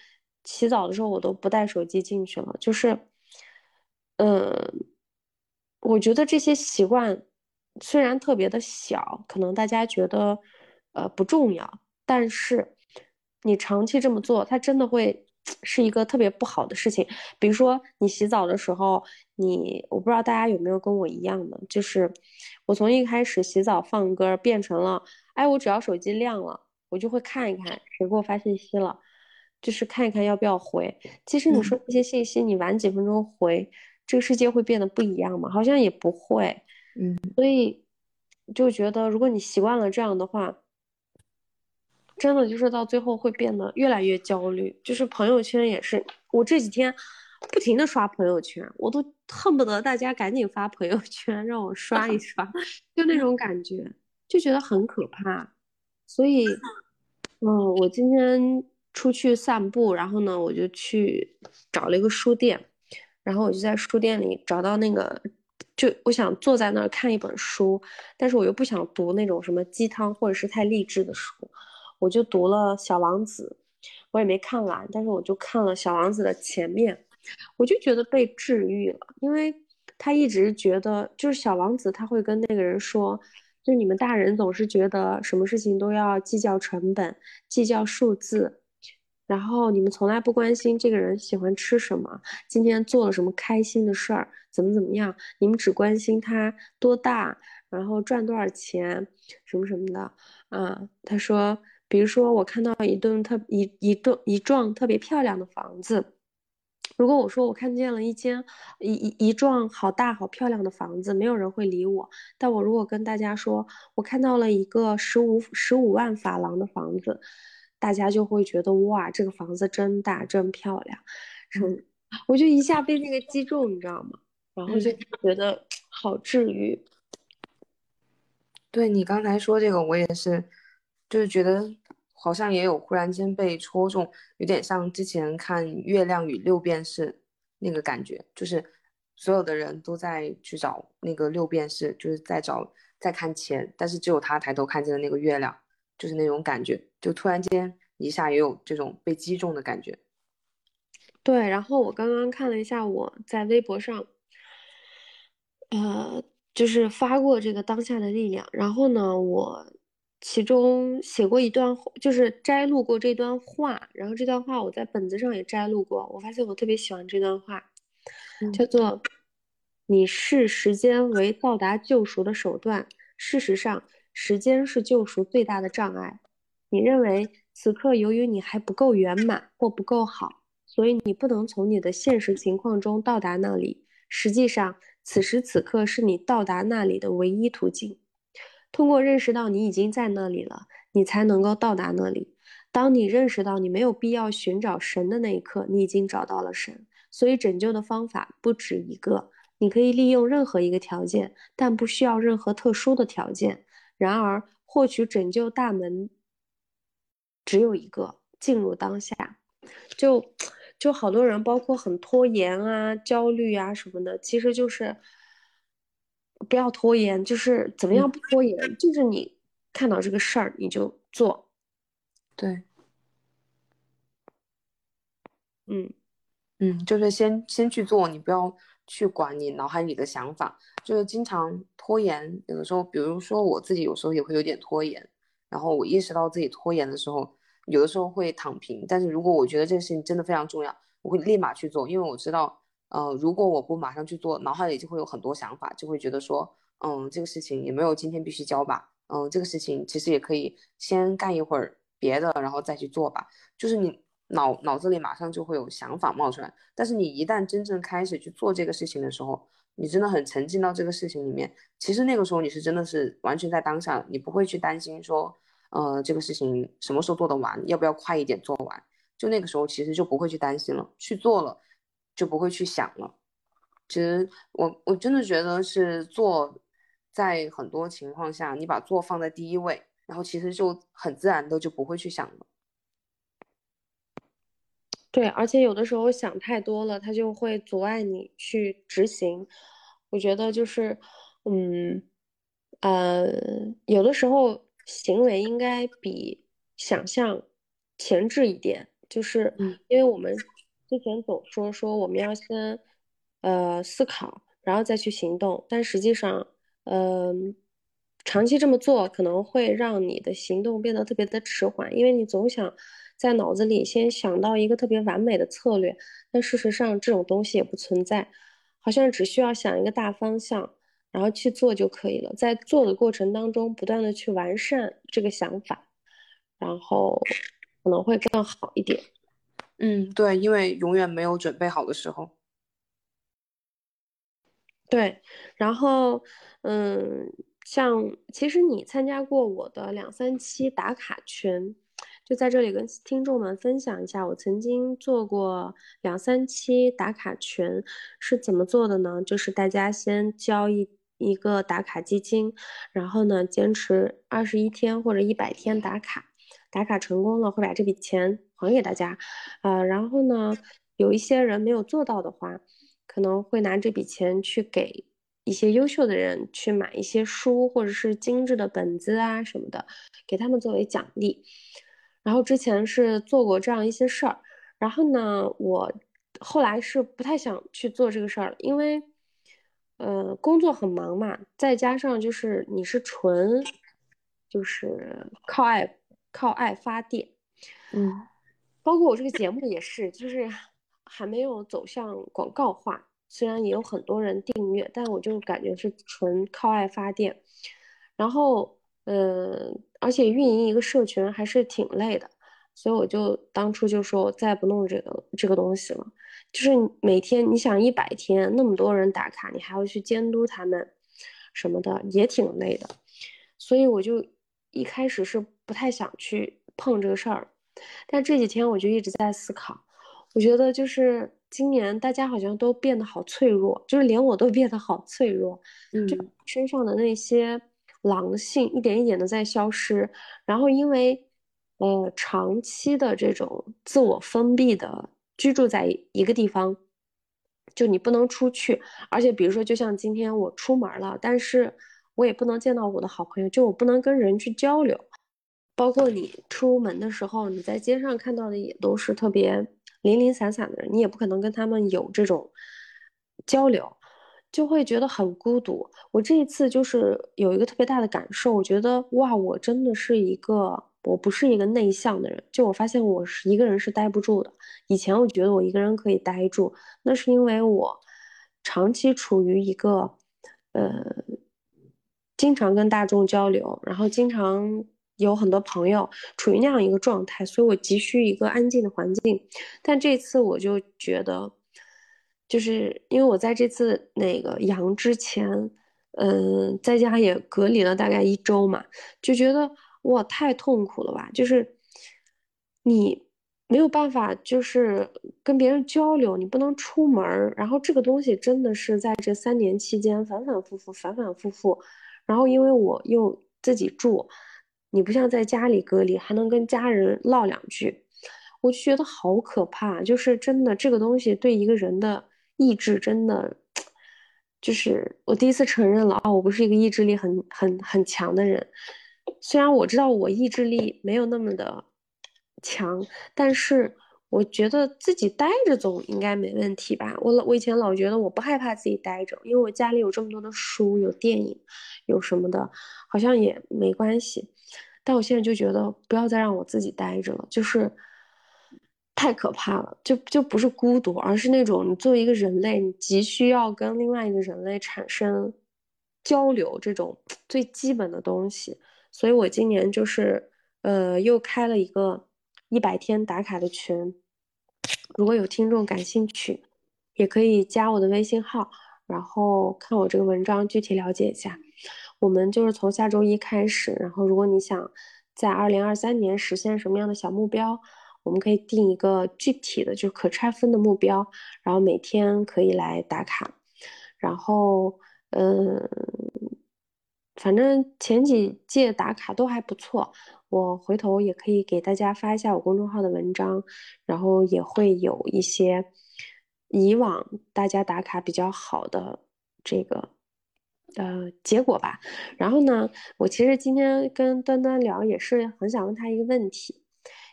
洗澡的时候我都不带手机进去了。就是，嗯，我觉得这些习惯虽然特别的小，可能大家觉得呃不重要，但是你长期这么做，它真的会是一个特别不好的事情。比如说你洗澡的时候，你我不知道大家有没有跟我一样的，就是。我从一开始洗澡放歌，变成了，哎，我只要手机亮了，我就会看一看谁给我发信息了，就是看一看要不要回。其实你说这些信息，你晚几分钟回，这个世界会变得不一样吗？好像也不会。嗯，所以就觉得，如果你习惯了这样的话，真的就是到最后会变得越来越焦虑。就是朋友圈也是，我这几天。不停的刷朋友圈，我都恨不得大家赶紧发朋友圈让我刷一刷，就那种感觉，就觉得很可怕。所以，嗯，我今天出去散步，然后呢，我就去找了一个书店，然后我就在书店里找到那个，就我想坐在那儿看一本书，但是我又不想读那种什么鸡汤或者是太励志的书，我就读了《小王子》，我也没看完，但是我就看了《小王子》的前面。我就觉得被治愈了，因为他一直觉得，就是小王子他会跟那个人说，就你们大人总是觉得什么事情都要计较成本、计较数字，然后你们从来不关心这个人喜欢吃什么，今天做了什么开心的事儿，怎么怎么样，你们只关心他多大，然后赚多少钱，什么什么的。啊，他说，比如说我看到一栋特一一栋一幢特别漂亮的房子。如果我说我看见了一间一一一幢好大好漂亮的房子，没有人会理我。但我如果跟大家说我看到了一个十五十五万法郎的房子，大家就会觉得哇，这个房子真大真漂亮。嗯，我就一下被那个击中，你知道吗？然后就觉得好治愈。对你刚才说这个，我也是，就是觉得。好像也有忽然间被戳中，有点像之前看《月亮与六便士》那个感觉，就是所有的人都在去找那个六便士，就是在找在看钱，但是只有他抬头看见了那个月亮，就是那种感觉，就突然间一下也有这种被击中的感觉。对，然后我刚刚看了一下我在微博上，呃，就是发过这个当下的力量。然后呢，我其中写过一段，就是摘录过这段话。然后这段话我在本子上也摘录过。我发现我特别喜欢这段话，叫做“你视时间为到达救赎的手段，事实上，时间是救赎最大的障碍。你认为此刻由于你还不够圆满或不够好。”所以你不能从你的现实情况中到达那里。实际上，此时此刻是你到达那里的唯一途径。通过认识到你已经在那里了，你才能够到达那里。当你认识到你没有必要寻找神的那一刻，你已经找到了神。所以，拯救的方法不止一个。你可以利用任何一个条件，但不需要任何特殊的条件。然而，获取拯救大门只有一个：进入当下。就。就好多人，包括很拖延啊、焦虑啊什么的，其实就是不要拖延，就是怎么样不拖延，就是你看到这个事儿你就做，对，嗯嗯，就是先先去做，你不要去管你脑海里的想法，就是经常拖延。有的时候，比如说我自己有时候也会有点拖延，然后我意识到自己拖延的时候。有的时候会躺平，但是如果我觉得这个事情真的非常重要，我会立马去做，因为我知道，呃，如果我不马上去做，脑海里就会有很多想法，就会觉得说，嗯，这个事情也没有今天必须交吧，嗯，这个事情其实也可以先干一会儿别的，然后再去做吧。就是你脑脑子里马上就会有想法冒出来，但是你一旦真正开始去做这个事情的时候，你真的很沉浸到这个事情里面，其实那个时候你是真的是完全在当下，你不会去担心说。呃，这个事情什么时候做得完？要不要快一点做完？就那个时候，其实就不会去担心了，去做了，就不会去想了。其实我我真的觉得是做，在很多情况下，你把做放在第一位，然后其实就很自然的就不会去想了。对，而且有的时候想太多了，它就会阻碍你去执行。我觉得就是，嗯，呃，有的时候。行为应该比想象前置一点，就是因为我们之前总说说我们要先呃思考，然后再去行动，但实际上，嗯，长期这么做可能会让你的行动变得特别的迟缓，因为你总想在脑子里先想到一个特别完美的策略，但事实上这种东西也不存在，好像只需要想一个大方向。然后去做就可以了，在做的过程当中，不断的去完善这个想法，然后可能会更好一点。嗯，对，因为永远没有准备好的时候。对，然后，嗯，像其实你参加过我的两三期打卡群，就在这里跟听众们分享一下，我曾经做过两三期打卡群是怎么做的呢？就是大家先交一。一个打卡基金，然后呢，坚持二十一天或者一百天打卡，打卡成功了会把这笔钱还给大家，呃，然后呢，有一些人没有做到的话，可能会拿这笔钱去给一些优秀的人去买一些书或者是精致的本子啊什么的，给他们作为奖励。然后之前是做过这样一些事儿，然后呢，我后来是不太想去做这个事儿了，因为。呃，工作很忙嘛，再加上就是你是纯，就是靠爱靠爱发电，嗯，包括我这个节目也是，就是还没有走向广告化，虽然也有很多人订阅，但我就感觉是纯靠爱发电。然后，呃，而且运营一个社群还是挺累的，所以我就当初就说我再不弄这个这个东西了。就是每天你想一百天那么多人打卡，你还要去监督他们什么的，也挺累的。所以我就一开始是不太想去碰这个事儿，但这几天我就一直在思考。我觉得就是今年大家好像都变得好脆弱，就是连我都变得好脆弱，就身上的那些狼性一点一点的在消失。然后因为呃长期的这种自我封闭的。居住在一个地方，就你不能出去，而且比如说，就像今天我出门了，但是我也不能见到我的好朋友，就我不能跟人去交流。包括你出门的时候，你在街上看到的也都是特别零零散散的人，你也不可能跟他们有这种交流，就会觉得很孤独。我这一次就是有一个特别大的感受，我觉得哇，我真的是一个，我不是一个内向的人。就我发现我是一个人是待不住的。以前我觉得我一个人可以待住，那是因为我长期处于一个呃，经常跟大众交流，然后经常。有很多朋友处于那样一个状态，所以我急需一个安静的环境。但这次我就觉得，就是因为我在这次那个阳之前，嗯，在家也隔离了大概一周嘛，就觉得哇，太痛苦了吧！就是你没有办法，就是跟别人交流，你不能出门然后这个东西真的是在这三年期间反反复复，反反复复。然后因为我又自己住。你不像在家里隔离，还能跟家人唠两句，我就觉得好可怕。就是真的，这个东西对一个人的意志真的，就是我第一次承认了啊，我不是一个意志力很很很强的人。虽然我知道我意志力没有那么的强，但是我觉得自己待着总应该没问题吧。我老我以前老觉得我不害怕自己待着，因为我家里有这么多的书，有电影，有什么的，好像也没关系。但我现在就觉得不要再让我自己待着了，就是太可怕了。就就不是孤独，而是那种你作为一个人类，你急需要跟另外一个人类产生交流这种最基本的东西。所以我今年就是呃又开了一个一百天打卡的群，如果有听众感兴趣，也可以加我的微信号，然后看我这个文章具体了解一下。我们就是从下周一开始，然后如果你想在二零二三年实现什么样的小目标，我们可以定一个具体的，就是可拆分的目标，然后每天可以来打卡。然后，嗯，反正前几届打卡都还不错，我回头也可以给大家发一下我公众号的文章，然后也会有一些以往大家打卡比较好的这个。呃，结果吧。然后呢，我其实今天跟端端聊，也是很想问他一个问题。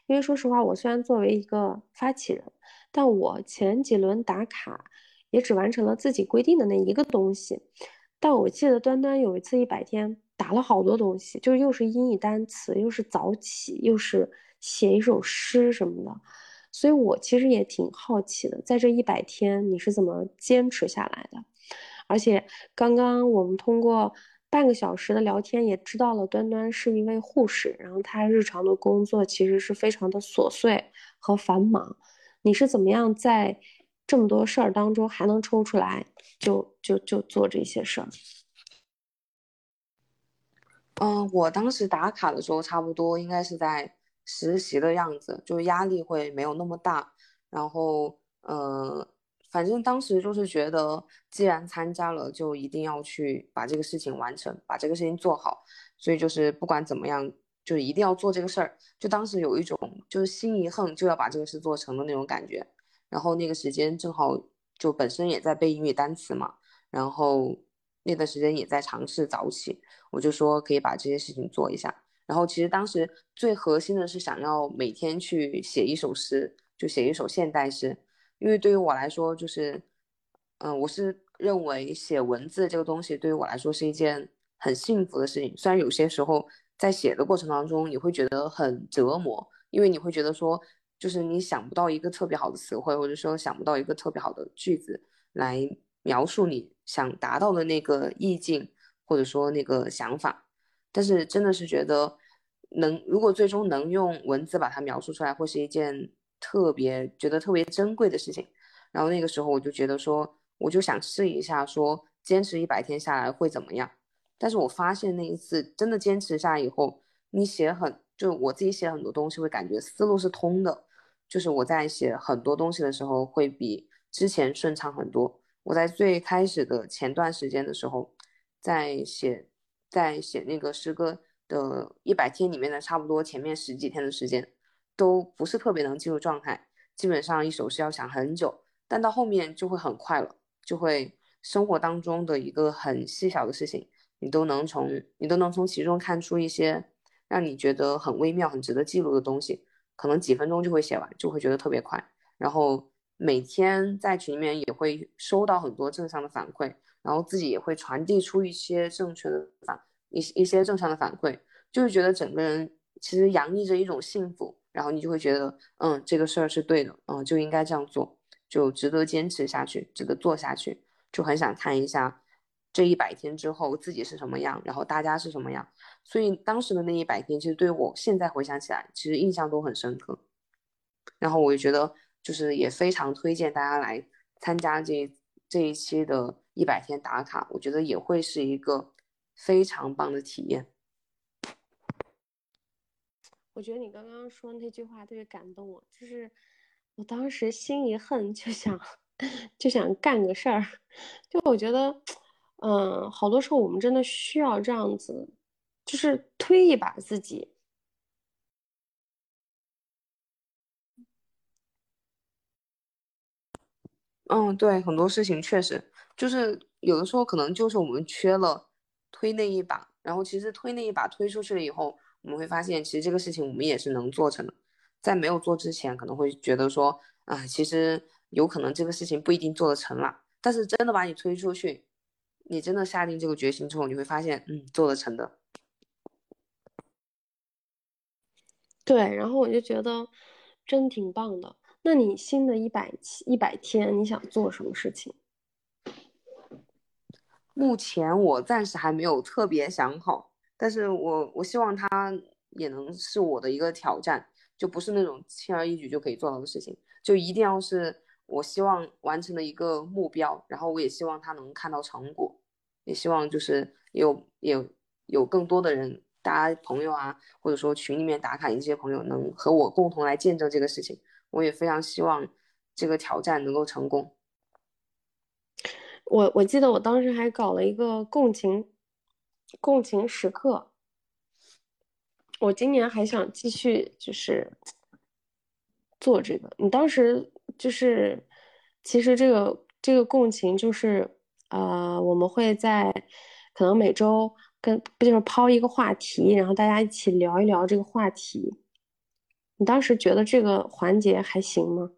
因为说实话，我虽然作为一个发起人，但我前几轮打卡也只完成了自己规定的那一个东西。但我记得端端有一次一百天打了好多东西，就是又是英语单词，又是早起，又是写一首诗什么的。所以我其实也挺好奇的，在这一百天你是怎么坚持下来的？而且刚刚我们通过半个小时的聊天，也知道了端端是一位护士，然后他日常的工作其实是非常的琐碎和繁忙。你是怎么样在这么多事儿当中还能抽出来就就就做这些事儿？嗯，我当时打卡的时候，差不多应该是在实习的样子，就压力会没有那么大，然后呃。反正当时就是觉得，既然参加了，就一定要去把这个事情完成，把这个事情做好。所以就是不管怎么样，就一定要做这个事儿。就当时有一种就是心一横就要把这个事做成的那种感觉。然后那个时间正好就本身也在背英语单词嘛，然后那段时间也在尝试早起，我就说可以把这些事情做一下。然后其实当时最核心的是想要每天去写一首诗，就写一首现代诗。因为对于我来说，就是，嗯，我是认为写文字这个东西对于我来说是一件很幸福的事情。虽然有些时候在写的过程当中，你会觉得很折磨，因为你会觉得说，就是你想不到一个特别好的词汇，或者说想不到一个特别好的句子来描述你想达到的那个意境，或者说那个想法。但是真的是觉得，能如果最终能用文字把它描述出来，会是一件。特别觉得特别珍贵的事情，然后那个时候我就觉得说，我就想试一下，说坚持一百天下来会怎么样。但是我发现那一次真的坚持下来以后，你写很就我自己写很多东西会感觉思路是通的，就是我在写很多东西的时候会比之前顺畅很多。我在最开始的前段时间的时候，在写在写那个诗歌的一百天里面的差不多前面十几天的时间。都不是特别能进入状态，基本上一首诗要想很久，但到后面就会很快了，就会生活当中的一个很细小的事情，你都能从你都能从其中看出一些让你觉得很微妙、很值得记录的东西，可能几分钟就会写完，就会觉得特别快。然后每天在群里面也会收到很多正向的反馈，然后自己也会传递出一些正确的反一一些正向的反馈，就是觉得整个人其实洋溢着一种幸福，然后你就会觉得，嗯，这个事儿是对的，嗯，就应该这样做，就值得坚持下去，值得做下去，就很想看一下。这一百天之后自己是什么样，然后大家是什么样，所以当时的那一百天，其实对我现在回想起来，其实印象都很深刻。然后我也觉得，就是也非常推荐大家来参加这这一期的一百天打卡，我觉得也会是一个非常棒的体验。我觉得你刚刚说那句话特别感动我，就是我当时心一横，就想 就想干个事儿，就我觉得。嗯，好多时候我们真的需要这样子，就是推一把自己。嗯，对，很多事情确实就是有的时候可能就是我们缺了推那一把，然后其实推那一把推出去了以后，我们会发现其实这个事情我们也是能做成的。在没有做之前，可能会觉得说啊，其实有可能这个事情不一定做得成了，但是真的把你推出去。你真的下定这个决心之后，你会发现，嗯，做得成的。对，然后我就觉得真挺棒的。那你新的一百一百天，你想做什么事情？目前我暂时还没有特别想好，但是我我希望它也能是我的一个挑战，就不是那种轻而易举就可以做到的事情，就一定要是我希望完成的一个目标，然后我也希望他能看到成果。也希望就是有有有更多的人，大家朋友啊，或者说群里面打卡一些朋友，能和我共同来见证这个事情。我也非常希望这个挑战能够成功。我我记得我当时还搞了一个共情共情时刻，我今年还想继续就是做这个。你当时就是其实这个这个共情就是。呃，我们会在可能每周跟不就是抛一个话题，然后大家一起聊一聊这个话题。你当时觉得这个环节还行吗？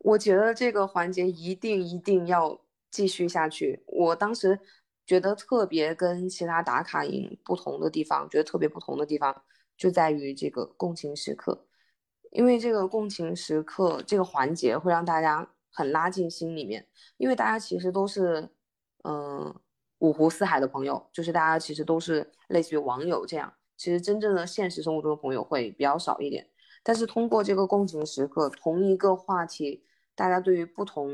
我觉得这个环节一定一定要继续下去。我当时觉得特别跟其他打卡营不同的地方，觉得特别不同的地方就在于这个共情时刻，因为这个共情时刻这个环节会让大家。很拉近心里面，因为大家其实都是，嗯，五湖四海的朋友，就是大家其实都是类似于网友这样。其实真正的现实生活中的朋友会比较少一点。但是通过这个共情时刻，同一个话题，大家对于不同，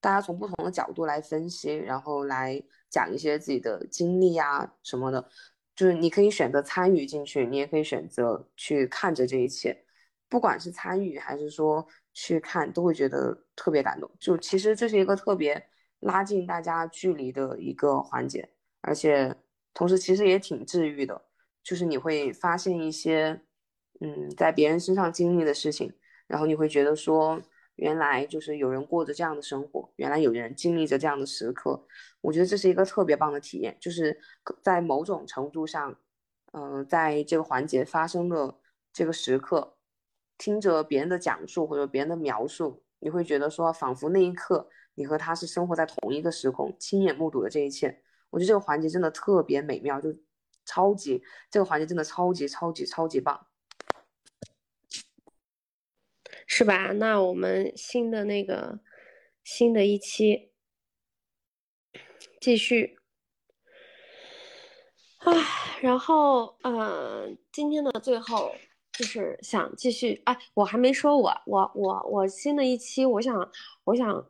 大家从不同的角度来分析，然后来讲一些自己的经历呀什么的，就是你可以选择参与进去，你也可以选择去看着这一切，不管是参与还是说。去看都会觉得特别感动，就其实这是一个特别拉近大家距离的一个环节，而且同时其实也挺治愈的，就是你会发现一些，嗯，在别人身上经历的事情，然后你会觉得说，原来就是有人过着这样的生活，原来有人经历着这样的时刻，我觉得这是一个特别棒的体验，就是在某种程度上，嗯，在这个环节发生的这个时刻。听着别人的讲述或者别人的描述，你会觉得说，仿佛那一刻你和他是生活在同一个时空，亲眼目睹了这一切。我觉得这个环节真的特别美妙，就超级这个环节真的超级超级超级棒，是吧？那我们新的那个新的一期继续，唉，然后嗯，今天的最后。就是想继续哎，我还没说，我我我我新的一期，我想我想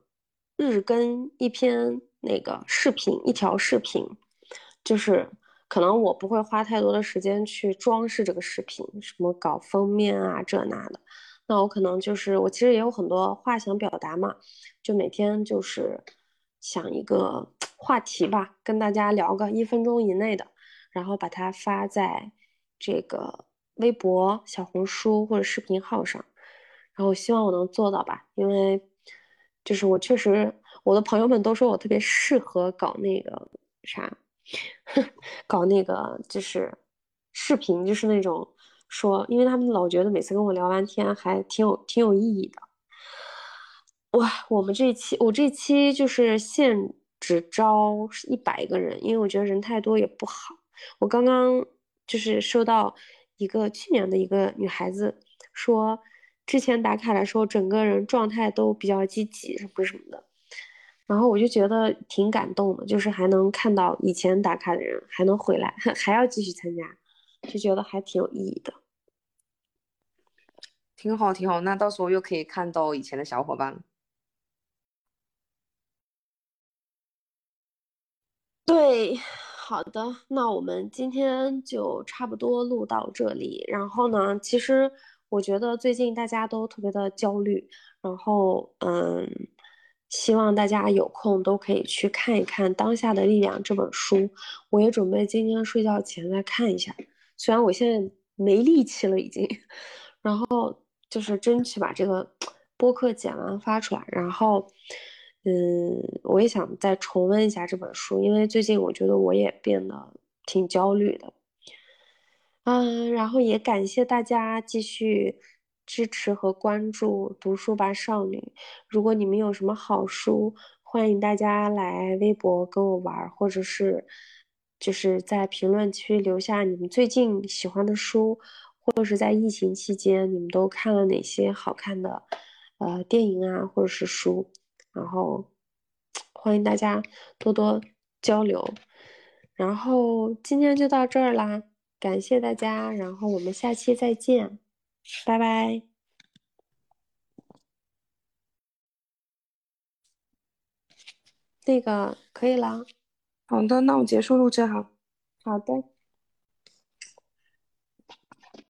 日更一篇那个视频，一条视频，就是可能我不会花太多的时间去装饰这个视频，什么搞封面啊这那的，那我可能就是我其实也有很多话想表达嘛，就每天就是想一个话题吧，跟大家聊个一分钟以内的，然后把它发在这个。微博、小红书或者视频号上，然后希望我能做到吧，因为就是我确实，我的朋友们都说我特别适合搞那个啥，搞那个就是视频，就是那种说，因为他们老觉得每次跟我聊完天还挺有挺有意义的。哇，我们这一期我这一期就是限只招一百个人，因为我觉得人太多也不好。我刚刚就是收到一个去年的一个女孩子说，之前打卡的时候整个人状态都比较积极，什么什么的。然后我就觉得挺感动的，就是还能看到以前打卡的人还能回来，还要继续参加，就觉得还挺有意义的。挺好，挺好。那到时候又可以看到以前的小伙伴。对，好的，那我们今天就差不多录到这里。然后呢，其实我觉得最近大家都特别的焦虑，然后嗯。希望大家有空都可以去看一看《当下的力量》这本书，我也准备今天睡觉前再看一下。虽然我现在没力气了已经，然后就是争取把这个播客剪完发出来。然后，嗯，我也想再重温一下这本书，因为最近我觉得我也变得挺焦虑的。嗯，然后也感谢大家继续。支持和关注读书吧少女。如果你们有什么好书，欢迎大家来微博跟我玩，或者是就是在评论区留下你们最近喜欢的书，或者是在疫情期间你们都看了哪些好看的呃电影啊，或者是书。然后欢迎大家多多交流。然后今天就到这儿啦，感谢大家，然后我们下期再见。拜拜，那个可以了。好的，那我结束录制哈。好的。